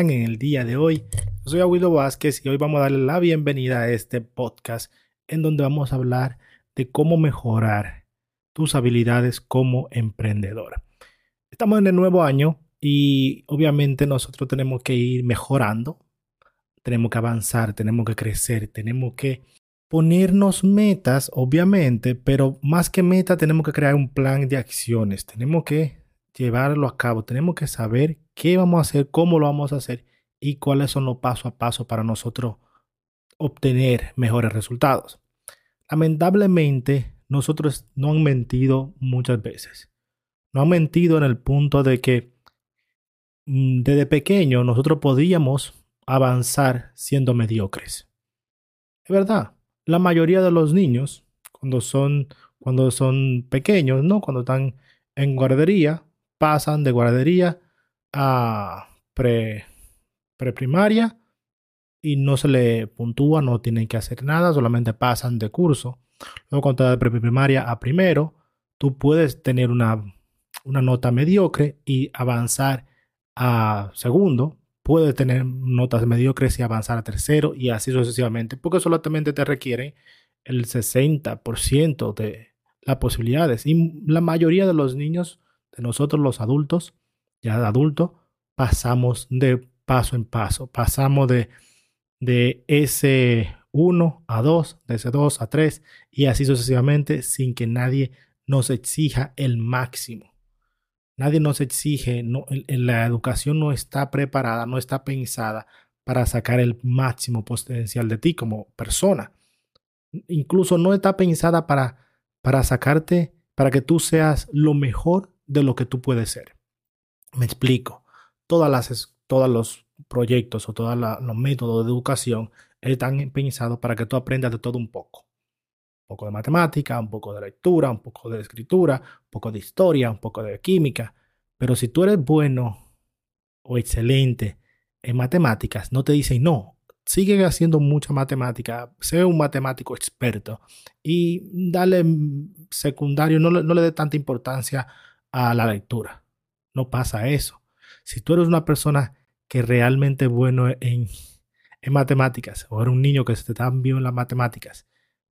en el día de hoy? Yo soy Aguido Vázquez y hoy vamos a darle la bienvenida a este podcast en donde vamos a hablar de cómo mejorar tus habilidades como emprendedor. Estamos en el nuevo año y obviamente nosotros tenemos que ir mejorando, tenemos que avanzar, tenemos que crecer, tenemos que ponernos metas, obviamente, pero más que meta tenemos que crear un plan de acciones, tenemos que llevarlo a cabo, tenemos que saber qué vamos a hacer, cómo lo vamos a hacer y cuáles son los pasos a paso para nosotros obtener mejores resultados. Lamentablemente, nosotros no han mentido muchas veces. No han mentido en el punto de que mm, desde pequeño nosotros podíamos avanzar siendo mediocres. Es verdad, la mayoría de los niños, cuando son, cuando son pequeños, ¿no? cuando están en guardería, pasan de guardería a pre, preprimaria y no se le puntúa, no tienen que hacer nada, solamente pasan de curso. Luego cuando de preprimaria a primero, tú puedes tener una una nota mediocre y avanzar a segundo. Puedes tener notas mediocres y avanzar a tercero y así sucesivamente, porque solamente te requiere el 60% de las posibilidades. Y la mayoría de los niños, de nosotros los adultos, ya de adultos, pasamos de paso en paso, pasamos de, de ese 1 a 2, de ese 2 a 3 y así sucesivamente sin que nadie nos exija el máximo. Nadie nos exige, no, la educación no está preparada, no está pensada para sacar el máximo potencial de ti como persona. Incluso no está pensada para, para sacarte, para que tú seas lo mejor de lo que tú puedes ser. Me explico. Todas las, todos los proyectos o todos los métodos de educación están pensados para que tú aprendas de todo un poco poco de matemática, un poco de lectura, un poco de escritura, un poco de historia, un poco de química. Pero si tú eres bueno o excelente en matemáticas, no te dicen no. Sigue haciendo mucha matemática, sé un matemático experto y dale secundario, no, no le dé tanta importancia a la lectura. No pasa eso. Si tú eres una persona que realmente es bueno en, en matemáticas o eres un niño que se te da bien en las matemáticas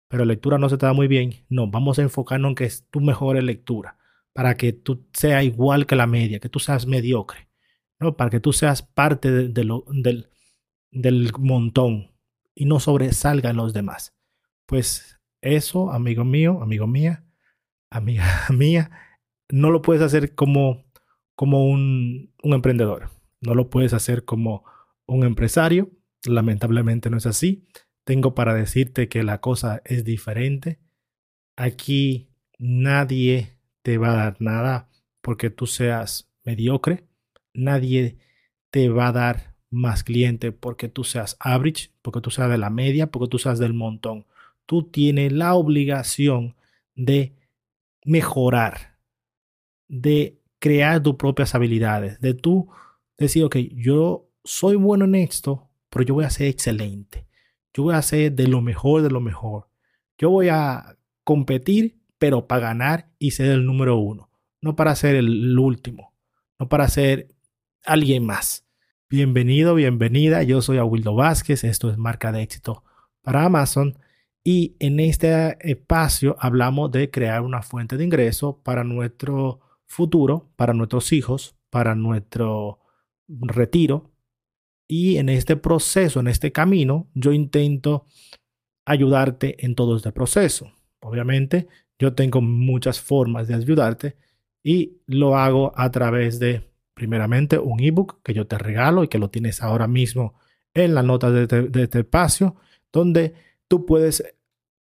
pero lectura no se te da muy bien. No, vamos a enfocarnos en que es tu mejor lectura, para que tú seas igual que la media, que tú seas mediocre, ¿no? para que tú seas parte de, lo, del, del montón y no sobresalgan los demás. Pues eso, amigo mío, amigo mía, amiga mía, no lo puedes hacer como, como un, un emprendedor, no lo puedes hacer como un empresario, lamentablemente no es así tengo para decirte que la cosa es diferente. Aquí nadie te va a dar nada porque tú seas mediocre. Nadie te va a dar más cliente porque tú seas average, porque tú seas de la media, porque tú seas del montón. Tú tienes la obligación de mejorar, de crear tus propias habilidades, de tú decir, ok, yo soy bueno en esto, pero yo voy a ser excelente. Yo voy a hacer de lo mejor de lo mejor. Yo voy a competir, pero para ganar y ser el número uno. No para ser el último. No para ser alguien más. Bienvenido, bienvenida. Yo soy Aguildo Vázquez. Esto es Marca de Éxito para Amazon. Y en este espacio hablamos de crear una fuente de ingreso para nuestro futuro, para nuestros hijos, para nuestro retiro, y en este proceso, en este camino, yo intento ayudarte en todo este proceso. Obviamente, yo tengo muchas formas de ayudarte y lo hago a través de, primeramente, un ebook que yo te regalo y que lo tienes ahora mismo en la nota de este, de este espacio, donde tú puedes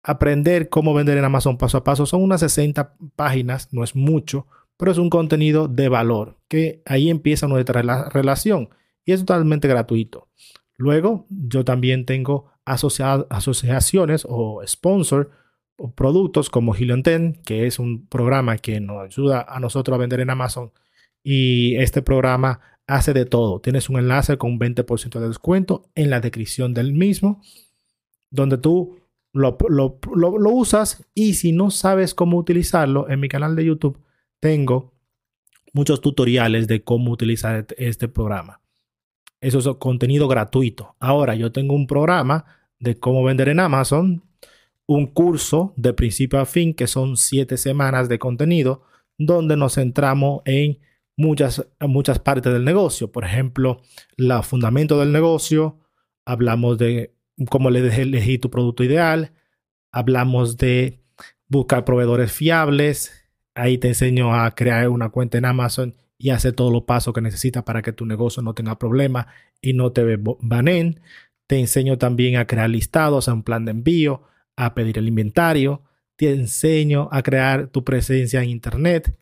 aprender cómo vender en Amazon paso a paso. Son unas 60 páginas, no es mucho, pero es un contenido de valor, que ahí empieza nuestra relación y es totalmente gratuito. Luego, yo también tengo asociaciones o sponsor o productos como 10, que es un programa que nos ayuda a nosotros a vender en Amazon. Y este programa hace de todo. Tienes un enlace con un 20% de descuento en la descripción del mismo, donde tú lo, lo, usas y si no sabes cómo utilizarlo, en mi canal de YouTube tengo muchos tutoriales de cómo utilizar este programa. Eso es contenido gratuito. Ahora yo tengo un programa de cómo vender en Amazon, un curso de principio a fin que son siete semanas de contenido donde nos centramos en muchas, muchas partes del negocio. Por ejemplo, el fundamento del negocio, hablamos de cómo elegir tu producto ideal, hablamos de buscar proveedores fiables, ahí te enseño a crear una cuenta en Amazon y hacer todos los pasos que necesitas para que tu negocio no tenga problemas y no te banen. Te enseño también a crear listados, a un plan de envío, a pedir el inventario. Te enseño a crear tu presencia en Internet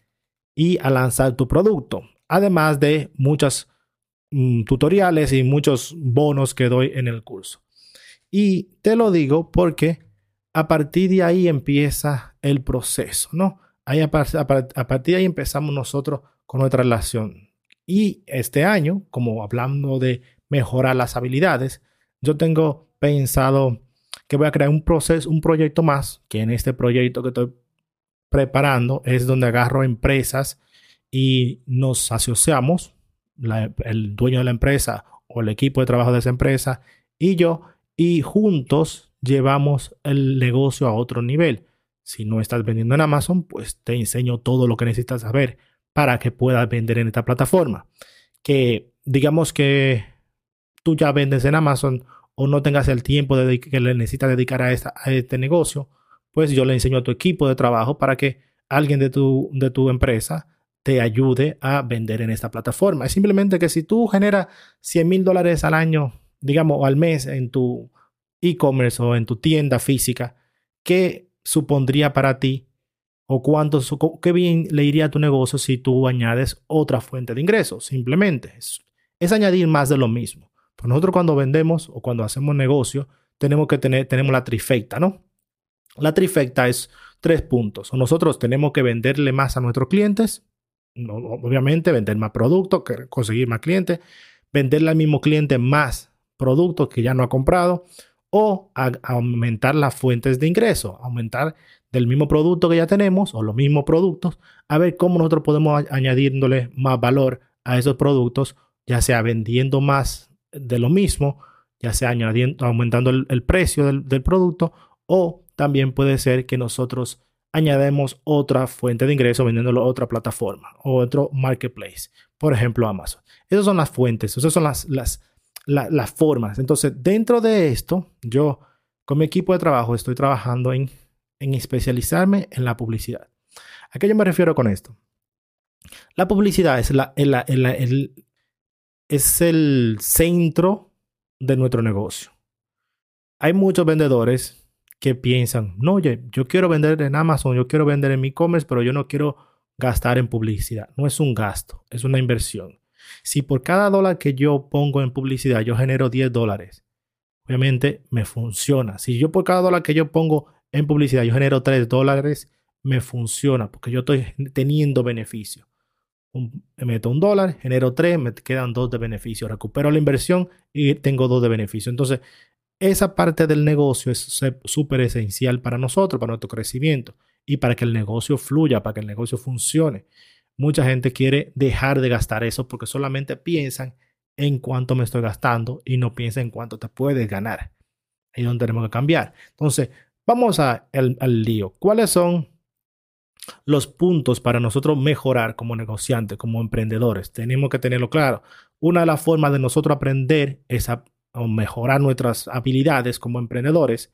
y a lanzar tu producto. Además de muchos mm, tutoriales y muchos bonos que doy en el curso. Y te lo digo porque a partir de ahí empieza el proceso, ¿no? Ahí a, partir de ahí empezamos nosotros con nuestra relación. Y este año, como hablando de mejorar las habilidades, yo tengo pensado que voy a crear un proceso, un proyecto más, que en este proyecto que estoy preparando es donde agarro empresas y nos asociamos, el dueño de la empresa o el equipo de trabajo de esa empresa y yo, y juntos llevamos el negocio a otro nivel. Si no estás vendiendo en Amazon, pues te enseño todo lo que necesitas saber para que puedas vender en esta plataforma. Que digamos que tú ya vendes en Amazon o no tengas el tiempo de que le necesitas dedicar a, este negocio, pues yo le enseño a tu equipo de trabajo para que alguien de tu, de tu empresa te ayude a vender en esta plataforma. Es simplemente que si tú generas 100 mil dólares al año, digamos, al mes en tu e-commerce o en tu tienda física, ¿qué supondría para ti o cuánto, qué bien le iría a tu negocio si tú añades otra fuente de ingresos? Simplemente es, añadir más de lo mismo. Pues nosotros cuando vendemos o cuando hacemos negocio, tenemos que tener, tenemos la trifecta, ¿no? La trifecta es tres puntos. Nosotros tenemos que venderle más a nuestros clientes, obviamente vender más productos, conseguir más clientes, venderle al mismo cliente más productos que ya no ha comprado o aumentar las fuentes de ingreso, aumentar del mismo producto que ya tenemos o los mismos productos, a ver cómo nosotros podemos añadiéndole más valor a esos productos, ya sea vendiendo más de lo mismo, ya sea añadiendo, aumentando el, precio del, producto o también puede ser que nosotros añademos otra fuente de ingreso vendiéndolo a otra plataforma o otro marketplace, por ejemplo Amazon. Esas son las fuentes, esas son las, las, las formas. Entonces, dentro de esto, yo con mi equipo de trabajo estoy trabajando en, en especializarme en la publicidad. ¿A qué yo me refiero con esto? La publicidad es, la, es el centro de nuestro negocio. Hay muchos vendedores que piensan, no, oye, yo quiero vender en Amazon, yo quiero vender en mi e-commerce, pero yo no quiero gastar en publicidad. No es un gasto, es una inversión. Si por cada dólar que yo pongo en publicidad yo genero 10 dólares, obviamente me funciona. Si yo por cada dólar que yo pongo en publicidad yo genero 3 dólares, me funciona porque yo estoy teniendo beneficio. me meto un dólar, genero 3, me quedan 2 de beneficio. Recupero la inversión y tengo 2 de beneficio. Entonces, esa parte del negocio es súper esencial para nosotros, para nuestro crecimiento y para que el negocio fluya, para que el negocio funcione. Mucha gente quiere dejar de gastar eso porque solamente piensan en cuánto me estoy gastando y no piensan en cuánto te puedes ganar. Ahí es donde tenemos que cambiar. Entonces, vamos a al lío. ¿Cuáles son los puntos para nosotros mejorar como negociantes, como emprendedores? Tenemos que tenerlo claro. Una de las formas de nosotros aprender es mejorar nuestras habilidades como emprendedores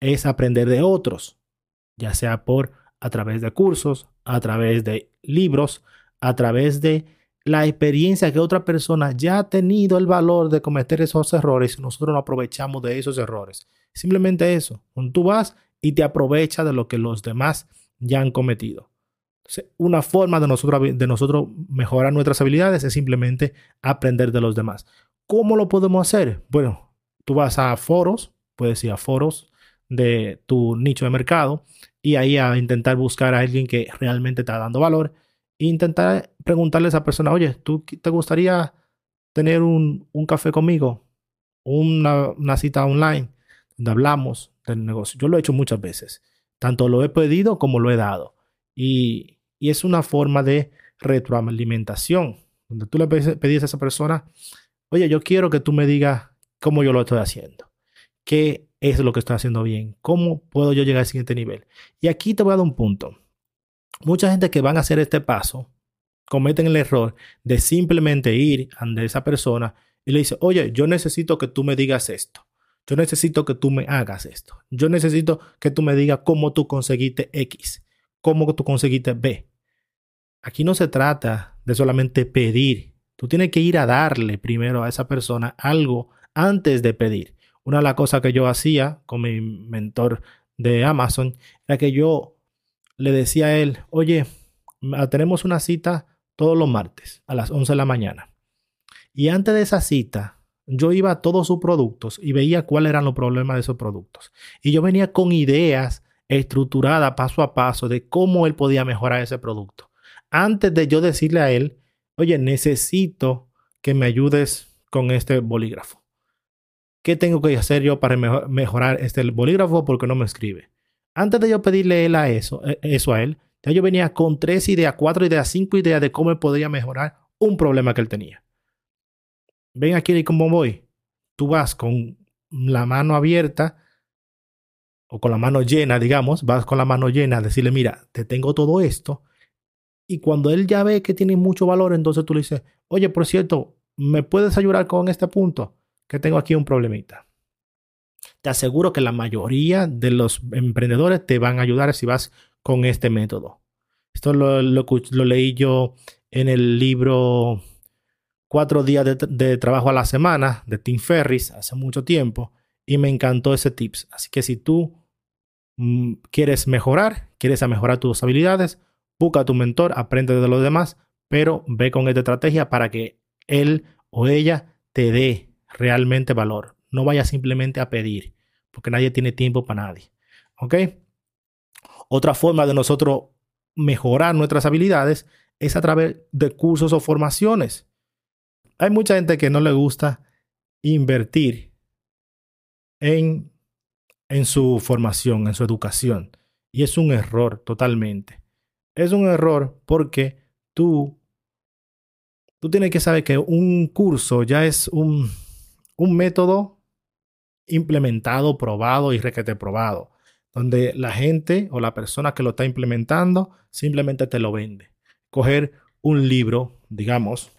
es aprender de otros, ya sea por a través de cursos, a través de libros, a través de la experiencia que otra persona ya ha tenido el valor de cometer esos errores nosotros no aprovechamos de esos errores. Simplemente eso, tú vas y te aprovechas de lo que los demás ya han cometido. una forma de nosotros, de nosotros mejorar nuestras habilidades es simplemente aprender de los demás. ¿Cómo lo podemos hacer? Bueno, tú vas a foros, puedes ir a foros de tu nicho de mercado y ahí a intentar buscar a alguien que realmente está dando valor e intentar preguntarle a esa persona, oye, ¿tú te gustaría tener un, café conmigo? Una, una cita online donde hablamos del negocio. Yo lo he hecho muchas veces. Tanto lo he pedido como lo he dado. Y, y es una forma de retroalimentación, donde tú le pedís a esa persona, oye, yo quiero que tú me digas cómo yo lo estoy haciendo, qué es lo que estoy haciendo bien, cómo puedo yo llegar al siguiente nivel. Y aquí te voy a dar un punto. Mucha gente que van a hacer este paso cometen el error de simplemente ir a esa persona y le dice, oye, yo necesito que tú me digas esto. Yo necesito que tú me hagas esto. Yo necesito que tú me digas cómo tú conseguiste X, cómo tú conseguiste B. Aquí no se trata de solamente pedir. Tú tienes que ir a darle primero a esa persona algo antes de pedir. Una de las cosas que yo hacía con mi mentor de Amazon era que yo le decía a él, oye, tenemos una cita todos los martes a las 11 de la mañana. Y antes de esa cita, yo iba a todos sus productos y veía cuáles eran los problemas de esos productos. Y yo venía con ideas estructuradas paso a paso de cómo él podía mejorar ese producto. Antes de yo decirle a él, oye, necesito que me ayudes con este bolígrafo. ¿Qué tengo que hacer yo para mejorar este bolígrafo porque no me escribe? Antes de yo pedirle él eh, eso a él, ya yo venía con tres ideas, cuatro ideas, cinco ideas de cómo él podría mejorar un problema que él tenía. Ven aquí y cómo voy. Tú vas con la mano abierta o con la mano llena, digamos, vas con la mano llena a decirle, mira, te tengo todo esto. Y cuando él ya ve que tiene mucho valor, entonces tú le dices, oye, por cierto, ¿me puedes ayudar con este punto? Que tengo aquí un problemita. Te aseguro que la mayoría de los emprendedores te van a ayudar si vas con este método. Esto lo, lo leí yo en el libro cuatro días de, trabajo a la semana de Tim Ferris hace mucho tiempo y me encantó ese tips. Así que si tú mm, quieres mejorar, quieres mejorar tus habilidades, busca a tu mentor, aprende de los demás, pero ve con esta estrategia para que él o ella te dé realmente valor. No vaya simplemente a pedir, porque nadie tiene tiempo para nadie. ¿Ok? Otra forma de nosotros mejorar nuestras habilidades es a través de cursos o formaciones. Hay mucha gente que no le gusta invertir en, en su formación, en su educación. Y es un error totalmente. Es un error porque tú, tú tienes que saber que un curso ya es un, un método implementado, probado y requete probado, donde la gente o la persona que lo está implementando simplemente te lo vende. Coger un libro, digamos,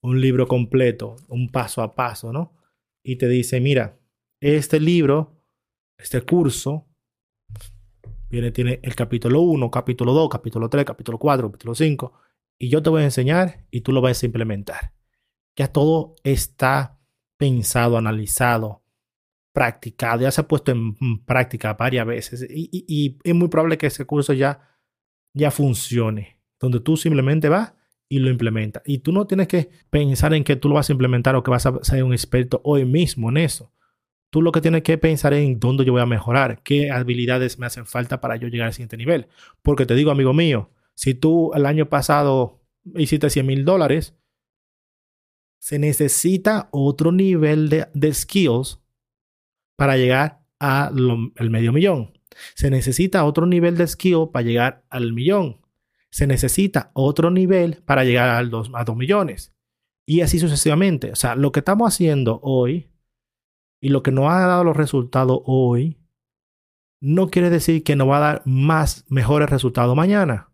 un libro completo, un paso a paso, ¿no? Y te dice, mira, este libro, este curso, viene, tiene el capítulo 1, capítulo 2, capítulo 3, capítulo 4, capítulo 5, y yo te voy a enseñar y tú lo vas a implementar. Ya todo está pensado, analizado, practicado, ya se ha puesto en práctica varias veces y, es muy probable que ese curso ya, ya funcione, donde tú simplemente vas y lo implementa. Y tú no tienes que pensar en que tú lo vas a implementar o que vas a ser un experto hoy mismo en eso. Tú lo que tienes que pensar es en dónde yo voy a mejorar, qué habilidades me hacen falta para yo llegar al siguiente nivel. Porque te digo, amigo mío, si tú el año pasado hiciste 100 mil dólares, se necesita otro nivel de, skills para llegar al medio millón. Se necesita otro nivel de skill para llegar al millón se necesita otro nivel para llegar a dos, a 2 millones. Y así sucesivamente. O sea, lo que estamos haciendo hoy y lo que nos ha dado los resultados hoy, no quiere decir que nos va a dar más, mejores resultados mañana.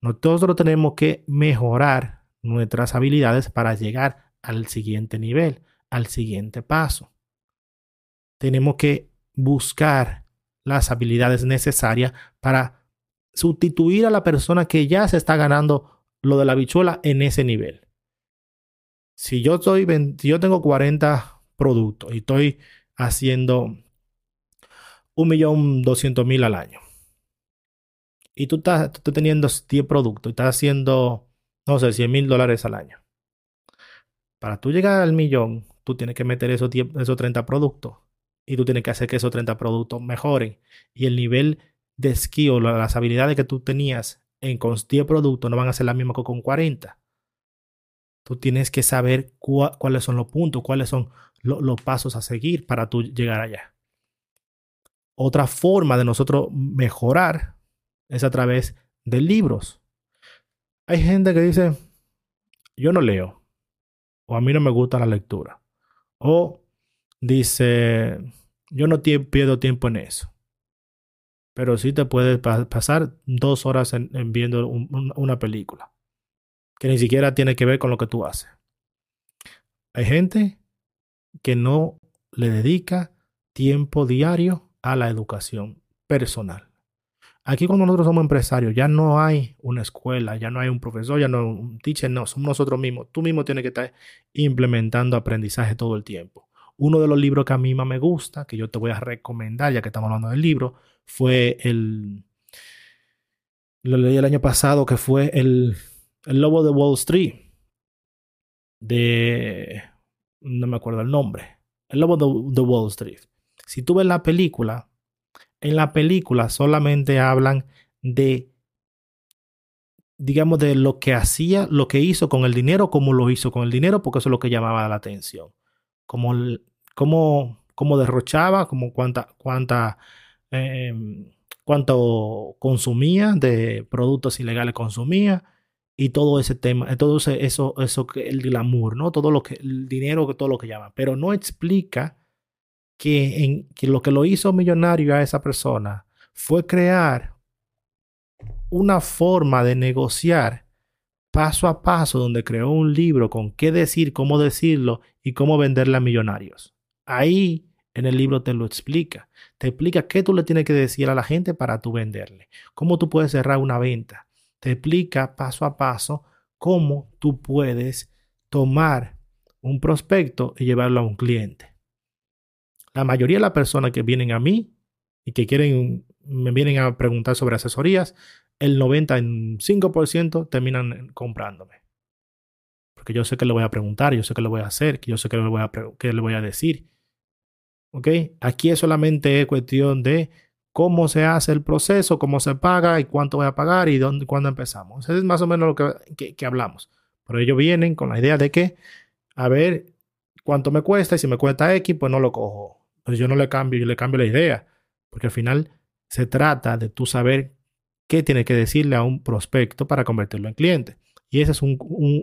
Nosotros tenemos que mejorar nuestras habilidades para llegar al siguiente nivel, al siguiente paso. Tenemos que buscar las habilidades necesarias para sustituir a la persona que ya se está ganando lo de la bichuela en ese nivel. Si yo, estoy, yo tengo 40 productos y estoy haciendo 1.200.000 al año y tú estás, teniendo 10 productos y estás haciendo, no sé, 100 mil dólares al año. Para tú llegar al millón, tú tienes que meter esos, esos 30 productos y tú tienes que hacer que esos 30 productos mejoren. Y el nivel de skill, las habilidades que tú tenías en con 10 productos no van a ser las mismas que con 40. Tú tienes que saber cuáles son los puntos, cuáles son los pasos a seguir para tú llegar allá. Otra forma de nosotros mejorar es a través de libros. Hay gente que dice, yo no leo, o a mí no me gusta la lectura, o dice, yo no pierdo tiempo en eso. Pero sí te puedes pasar dos horas en, viendo una película, que ni siquiera tiene que ver con lo que tú haces. Hay gente que no le dedica tiempo diario a la educación personal. Aquí cuando nosotros somos empresarios, ya no hay una escuela, ya no hay un profesor, ya no hay un teacher, no, somos nosotros mismos. Tú mismo tienes que estar implementando aprendizaje todo el tiempo. Uno de los libros que a mí más me gusta, que yo te voy a recomendar, ya que estamos hablando del libro, fue el... Lo leí el año pasado, que fue el, el Lobo de Wall Street. De... No me acuerdo el nombre. El Lobo de, de Wall Street. Si tú ves la película, en la película solamente hablan de, digamos, de lo que hacía, lo que hizo con el dinero, cómo lo hizo con el dinero, porque eso es lo que llamaba la atención. Como, cómo, derrochaba, como cuánta, cuánta, em, cuánto consumía de productos ilegales consumía y todo ese tema, todo eso, eso que el glamour, ¿no? Todo lo que, el dinero, todo lo que llama, pero no explica que, lo que lo hizo millonario a esa persona fue crear una forma de negociar paso a paso donde creó un libro con qué decir, cómo decirlo y cómo venderle a millonarios. Ahí en el libro te lo explica. Te explica qué tú le tienes que decir a la gente para tú venderle. Cómo tú puedes cerrar una venta. Te explica paso a paso cómo tú puedes tomar un prospecto y llevarlo a un cliente. La mayoría de las personas que vienen a mí y que quieren, me vienen a preguntar sobre asesorías, el 95% terminan comprándome. Porque yo sé que le voy a preguntar, yo sé que le voy a hacer, yo sé que le voy a, que le voy a decir. ¿Ok? Aquí es solamente cuestión de cómo se hace el proceso, cómo se paga y cuánto voy a pagar y dónde, cuándo empezamos. Es más o menos lo que, que, que hablamos. Pero ellos vienen con la idea de que, a ver cuánto me cuesta y si me cuesta X, pues no lo cojo. Entonces yo no le cambio, yo le cambio la idea, porque al final se trata de tú saber qué tiene que decirle a un prospecto para convertirlo en cliente. Y esa es un,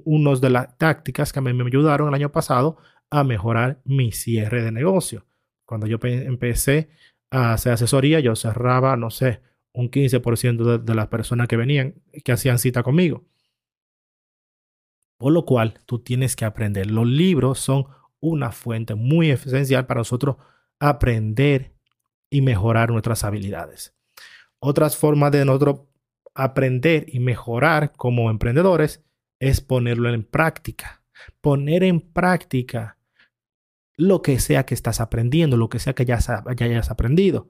una de las tácticas que me ayudaron el año pasado a mejorar mi cierre de negocio. Cuando yo empecé a hacer asesoría, yo cerraba, no sé, un 15% de, de las personas que venían, que hacían cita conmigo. Por lo cual, tú tienes que aprender. Los libros son una fuente muy esencial para nosotros aprender y mejorar nuestras habilidades. Otras formas de nosotros aprender y mejorar como emprendedores es ponerlo en práctica. Poner en práctica lo que sea que estás aprendiendo, lo que sea que ya, hayas aprendido.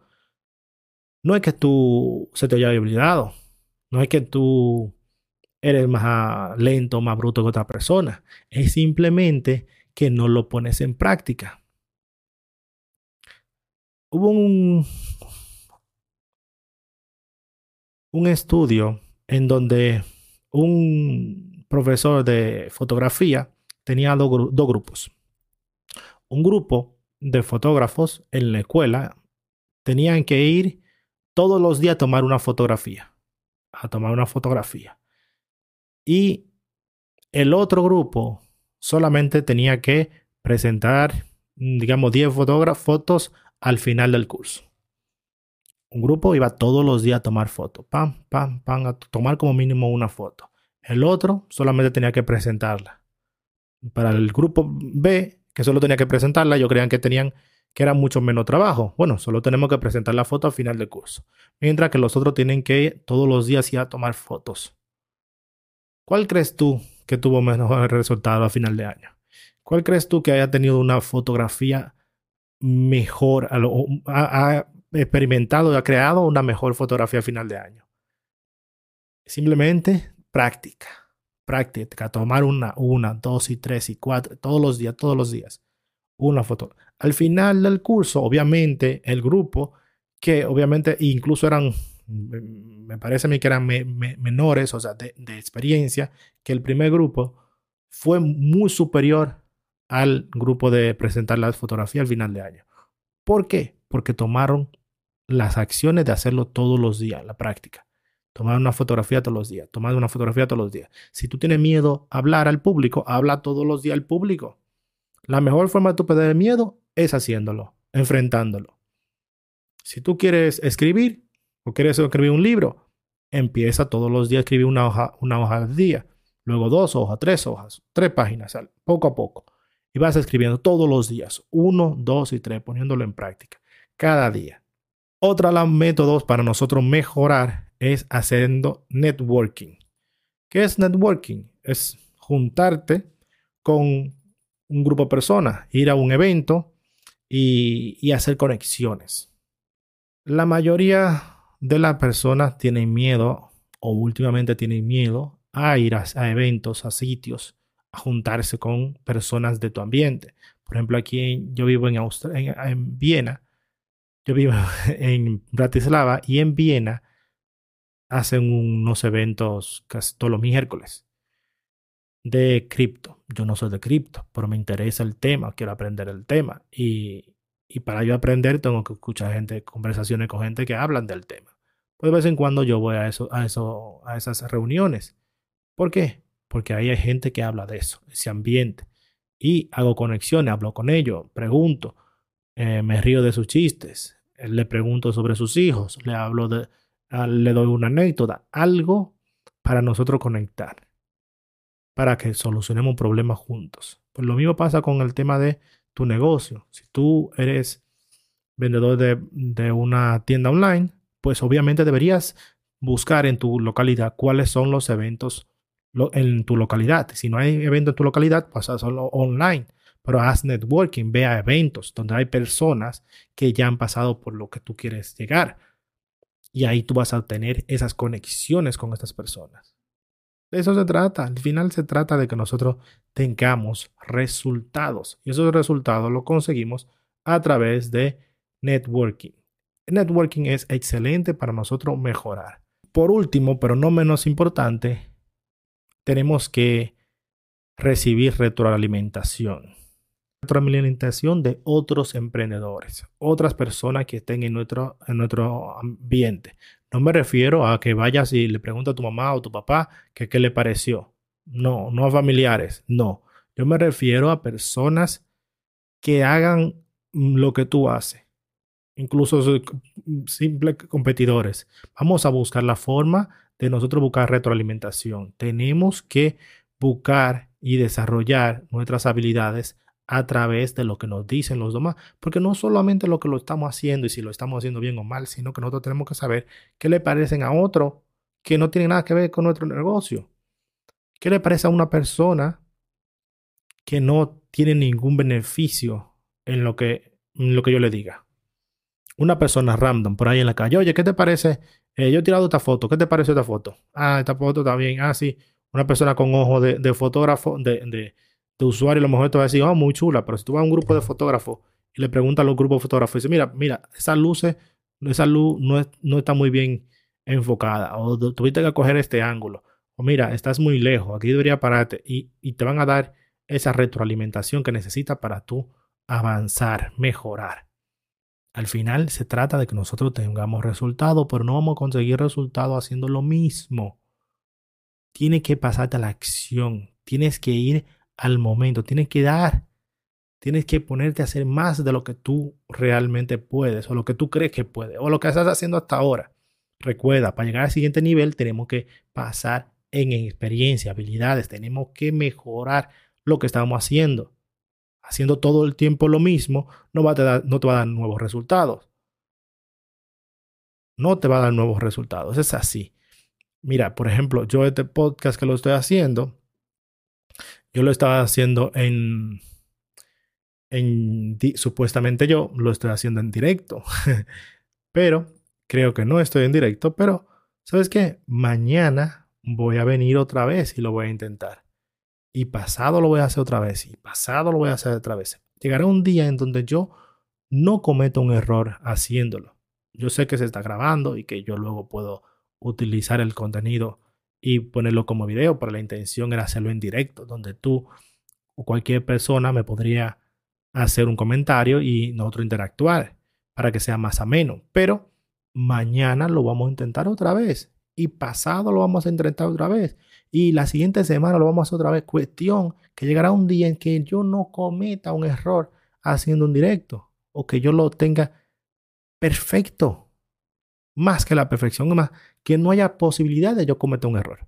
No es que tú se te haya olvidado, no es que tú eres más lento, más bruto que otra persona, es simplemente que no lo pones en práctica hubo un, un estudio en donde un profesor de fotografía tenía dos, grupos. Un grupo de fotógrafos en la escuela tenían que ir todos los días a tomar una fotografía. A tomar una fotografía. Y el otro grupo solamente tenía que presentar, digamos, 10 fotos al final del curso. Un grupo iba todos los días a tomar fotos, pam, pam, pam, a tomar como mínimo una foto. El otro solamente tenía que presentarla. Para el grupo B, que solo tenía que presentarla, yo creían que tenían que era mucho menos trabajo. Bueno, solo tenemos que presentar la foto al final del curso. Mientras que los otros tienen que ir todos los días ir a tomar fotos. ¿Cuál crees tú que tuvo mejor resultado a final de año? ¿Cuál crees tú que haya tenido una fotografía mejor, ha, experimentado, ha creado una mejor fotografía a final de año. Simplemente práctica, práctica, tomar una, una, dos y tres y cuatro, todos los días, todos los días, una foto. Al final del curso, obviamente, el grupo, que obviamente incluso eran, me parece a mí que eran menores, o sea, de, de experiencia, que el primer grupo fue muy superior al grupo de presentar la fotografía al final de año. ¿Por qué? Porque tomaron las acciones de hacerlo todos los días, la práctica. Tomar una fotografía todos los días, tomar una fotografía todos los días. Si tú tienes miedo a hablar al público, habla todos los días al público. La mejor forma de tu perder miedo es haciéndolo, enfrentándolo. Si tú quieres escribir o quieres escribir un libro, empieza todos los días a escribir una hoja, una hoja al día, luego dos hojas, tres hojas, tres páginas, poco a poco. Y vas escribiendo todos los días, uno, dos y tres, poniéndolo en práctica, cada día. Otra de los métodos para nosotros mejorar es haciendo networking. ¿Qué es networking? Es juntarte con un grupo de personas, ir a un evento y, y hacer conexiones. La mayoría de las personas tienen miedo o últimamente tienen miedo a ir a, eventos, a sitios, a juntarse con personas de tu ambiente. Por ejemplo, aquí yo vivo en, en Viena, yo vivo en Bratislava y en Viena hacen unos eventos casi todos los miércoles de cripto. Yo no soy de cripto, pero me interesa el tema, quiero aprender el tema. Y, y para yo aprender tengo que escuchar gente, conversaciones con gente que hablan del tema. Pues de vez en cuando yo voy a, eso, a, eso, a esas reuniones. ¿Por qué? Porque ahí hay gente que habla de eso, ese ambiente. Y hago conexiones, hablo con ellos, pregunto, eh, me río de sus chistes, le pregunto sobre sus hijos, le hablo de, le doy una anécdota, algo para nosotros conectar, para que solucionemos un problema juntos. Pues lo mismo pasa con el tema de tu negocio. Si tú eres vendedor de, una tienda online, pues obviamente deberías buscar en tu localidad cuáles son los eventos en tu localidad. Si no hay evento en tu localidad, pues hazlo online. Pero haz networking, ve a eventos donde hay personas que ya han pasado por lo que tú quieres llegar. Y ahí tú vas a tener esas conexiones con estas personas. De eso se trata. Al final se trata de que nosotros tengamos resultados. Y esos resultados los conseguimos a través de networking. networking es excelente para nosotros mejorar. Por último, pero no menos importante, tenemos que recibir retroalimentación retroalimentación de otros emprendedores, otras personas que estén en nuestro, en nuestro ambiente. No me refiero a que vayas y le preguntes a tu mamá o tu papá que qué le pareció. No, no a familiares, no. Yo me refiero a personas que hagan lo que tú haces, incluso simples competidores. Vamos a buscar la forma de nosotros buscar retroalimentación. Tenemos que buscar y desarrollar nuestras habilidades a través de lo que nos dicen los demás, porque no solamente lo que lo estamos haciendo y si lo estamos haciendo bien o mal, sino que nosotros tenemos que saber qué le parecen a otro que no tiene nada que ver con nuestro negocio. ¿Qué le parece a una persona que no tiene ningún beneficio en lo que, lo que yo le diga? Una persona random por ahí en la calle, oye, ¿qué te parece? Eh, yo he tirado esta foto, ¿qué te parece esta foto? Ah, esta foto está bien. Ah, sí, una persona con ojo de, fotógrafo, de, de usuario, a lo mejor te va a decir, oh, muy chula, pero si tú vas a un grupo de fotógrafos y le preguntas a los grupos de fotógrafos, dice, mira, mira, esa luz, esa luz no, está muy bien enfocada, o tuviste que coger este ángulo, o mira, estás muy lejos, aquí debería pararte, y, y te van a dar esa retroalimentación que necesitas para tú avanzar, mejorar. Al final se trata de que nosotros tengamos resultados, pero no vamos a conseguir resultados haciendo lo mismo. Tiene que pasarte a la acción. Tienes que ir al momento. Tienes que dar, tienes que ponerte a hacer más de lo que tú realmente puedes o lo que tú crees que puedes o lo que estás haciendo hasta ahora. Recuerda, para llegar al siguiente nivel tenemos que pasar en experiencia, habilidades, tenemos que mejorar lo que estamos haciendo. Haciendo todo el tiempo lo mismo no, va a dar, no te va a dar nuevos resultados. No te va a dar nuevos resultados. Es así. Mira, por ejemplo, yo este podcast que lo estoy haciendo, yo lo estaba haciendo en, en supuestamente yo lo estoy haciendo en directo, pero creo que no estoy en directo, pero ¿sabes qué? Mañana voy a venir otra vez y lo voy a intentar. Y pasado lo voy a hacer otra vez. Y pasado lo voy a hacer otra vez. Llegará un día en donde yo no cometo un error haciéndolo. Yo sé que se está grabando y que yo luego puedo utilizar el contenido y ponerlo como video, pero la intención era hacerlo en directo, donde tú o cualquier persona me podría hacer un comentario y nosotros interactuar para que sea más ameno. Pero mañana lo vamos a intentar otra vez y pasado lo vamos a intentar otra vez y la siguiente semana lo vamos a hacer otra vez. Cuestión que llegará un día en que yo no cometa un error haciendo un directo o que yo lo tenga perfecto. Más que la perfección, más que no haya posibilidad de yo cometer un error.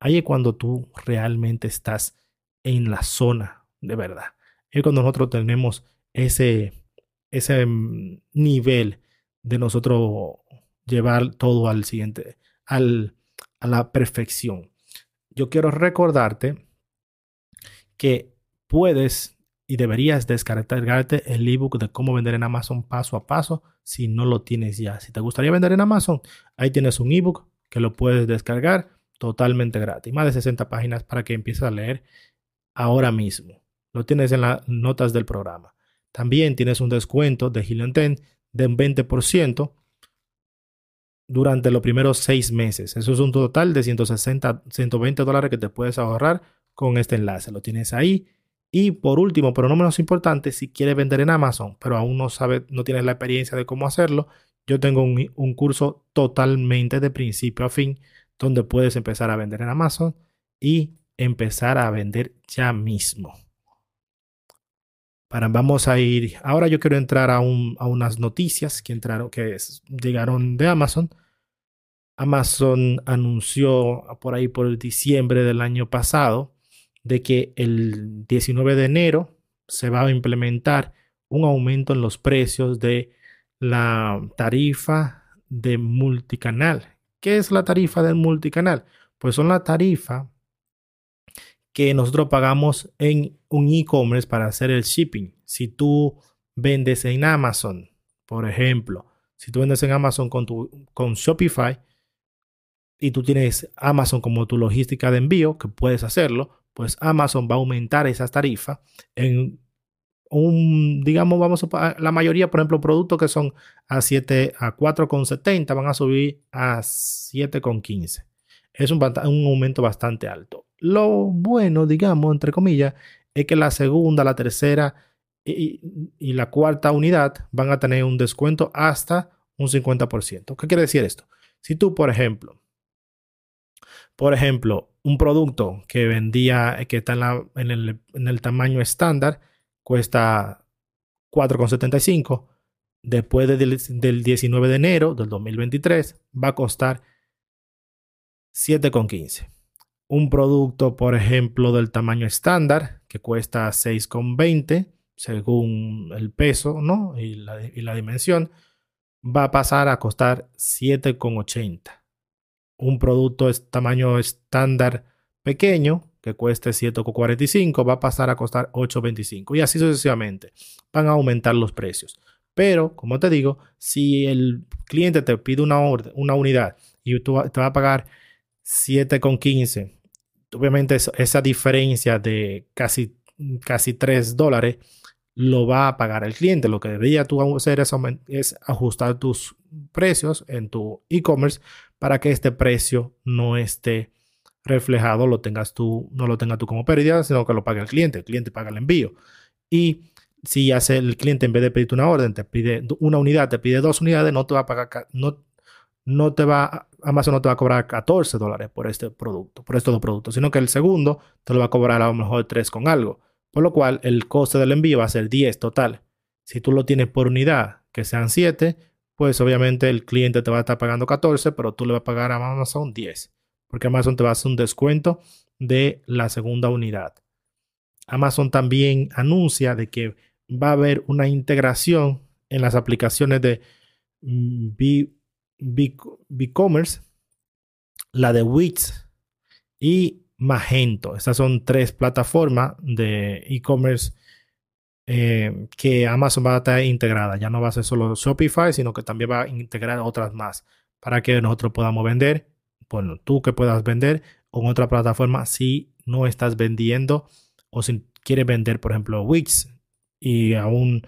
Ahí es cuando tú realmente estás en la zona de verdad. Es cuando nosotros tenemos ese, ese mm, nivel de nosotros llevar todo al siguiente, al, a la perfección. Yo quiero recordarte que puedes y deberías descargarte el ebook de cómo vender en Amazon paso a paso si no lo tienes ya. Si te gustaría vender en Amazon, ahí tienes un ebook que lo puedes descargar totalmente gratis. Más de 60 páginas para que empieces a leer ahora mismo. Lo tienes en las notas del programa. También tienes un descuento de Helium 10 de un 20% durante los primeros seis meses. Eso es un total de 160, 120 dólares que te puedes ahorrar con este enlace. Lo tienes ahí. Y por último, pero no menos importante, si quieres vender en Amazon, pero aún no sabes, no tienes la experiencia de cómo hacerlo, yo tengo un, un curso totalmente de principio a fin, donde puedes empezar a vender en Amazon y empezar a vender ya mismo. Para, vamos a ir, ahora yo quiero entrar a, un, a unas noticias que entraron, que llegaron de Amazon. Amazon anunció por ahí por diciembre del año pasado de que el 19 de enero se va a implementar un aumento en los precios de la tarifa de multicanal. ¿Qué es la tarifa del multicanal? Pues son la tarifa que nosotros pagamos en un e-commerce para hacer el shipping. Si tú vendes en Amazon, por ejemplo, si tú vendes en Amazon con, tu, con Shopify y tú tienes Amazon como tu logística de envío, que puedes hacerlo, pues Amazon va a aumentar esas tarifas en un, digamos, vamos a la mayoría, por ejemplo, productos que son a 7 a 4,70 van a subir a 7,15. Es un, un aumento bastante alto. Lo bueno, digamos, entre comillas, es que la segunda, la tercera y, la cuarta unidad van a tener un descuento hasta un 50%. ¿Qué quiere decir esto? Si tú, por ejemplo, por ejemplo, un producto que vendía, que está en, el, en el tamaño estándar, cuesta 4,75, después del, del 19 de enero del 2023 va a costar 7,15 un producto, por ejemplo, del tamaño estándar, que cuesta 6,20 según el peso ¿no? y, la, y la dimensión, va a pasar a costar 7,80. Un producto de tamaño estándar pequeño, que cueste 7,45, va a pasar a costar 8,25 y así sucesivamente. Van a aumentar los precios. Pero, como te digo, si el cliente te pide una, orden, una unidad y tú te va a pagar 7,15 obviamente esa diferencia de casi, casi 3 dólares lo va a pagar el cliente. Lo que debería tú hacer es, ajustar tus precios en tu e-commerce para que este precio no esté reflejado, lo tengas tú, no lo tengas tú como pérdida, sino que lo pague el cliente. El cliente paga el envío. Y si hace el cliente en vez de pedirte una orden, te pide una unidad, te pide dos unidades, no te va a pagar, no, no te va, Amazon no te va a cobrar 14 dólares por este producto, por estos dos productos, sino que el segundo te lo va a cobrar a lo mejor 3 con algo. Por lo cual el coste del envío va a ser 10 total. Si tú lo tienes por unidad, que sean 7, pues obviamente el cliente te va a estar pagando 14, pero tú le vas a pagar a Amazon 10. Porque Amazon te va a hacer un descuento de la segunda unidad. Amazon también anuncia de que va a haber una integración en las aplicaciones de mm, BigCommerce, la de Wix y Magento. Estas son tres plataformas de e-commerce eh, que Amazon va a estar integrada. Ya no va a ser solo Shopify, sino que también va a integrar otras más para que nosotros podamos vender bueno, tú que puedas vender en otra plataforma si no estás vendiendo o si quieres vender, por ejemplo, Wix y aún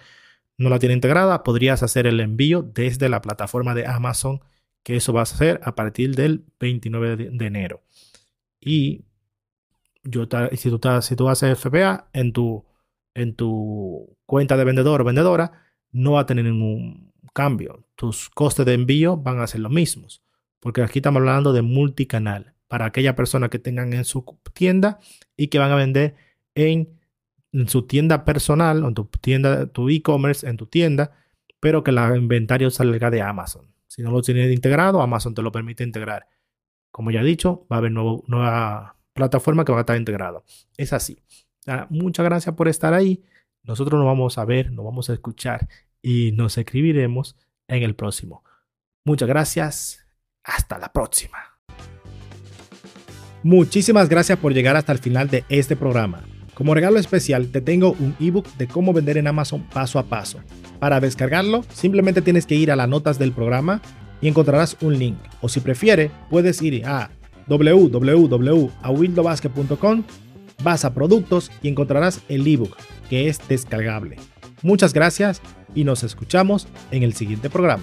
no la tiene integrada, podrías hacer el envío desde la plataforma de Amazon, que eso va a ser a partir del 29 de, enero. Y yo si tú, si tú haces FBA en tu, en tu cuenta de vendedor o vendedora, no va a tener ningún cambio. Tus costes de envío van a ser los mismos, porque aquí estamos hablando de multicanal para aquella persona que tengan en su tienda y que van a vender en en su tienda personal en tu tienda, tu e-commerce en tu tienda, pero que el inventario salga de Amazon. Si no lo tienes integrado, Amazon te lo permite integrar. Como ya he dicho, va a haber nueva plataforma que va a estar integrada. Es así. muchas gracias por estar ahí. Nosotros nos vamos a ver, nos vamos a escuchar y nos escribiremos en el próximo. Muchas gracias. Hasta la próxima. Muchísimas gracias por llegar hasta el final de este programa. Como regalo especial te tengo un ebook de cómo vender en Amazon paso a paso. Para descargarlo simplemente tienes que ir a las notas del programa y encontrarás un link. O si prefiere, puedes ir a www.awildobasket.com, vas a productos y encontrarás el ebook que es descargable. Muchas gracias y nos escuchamos en el siguiente programa.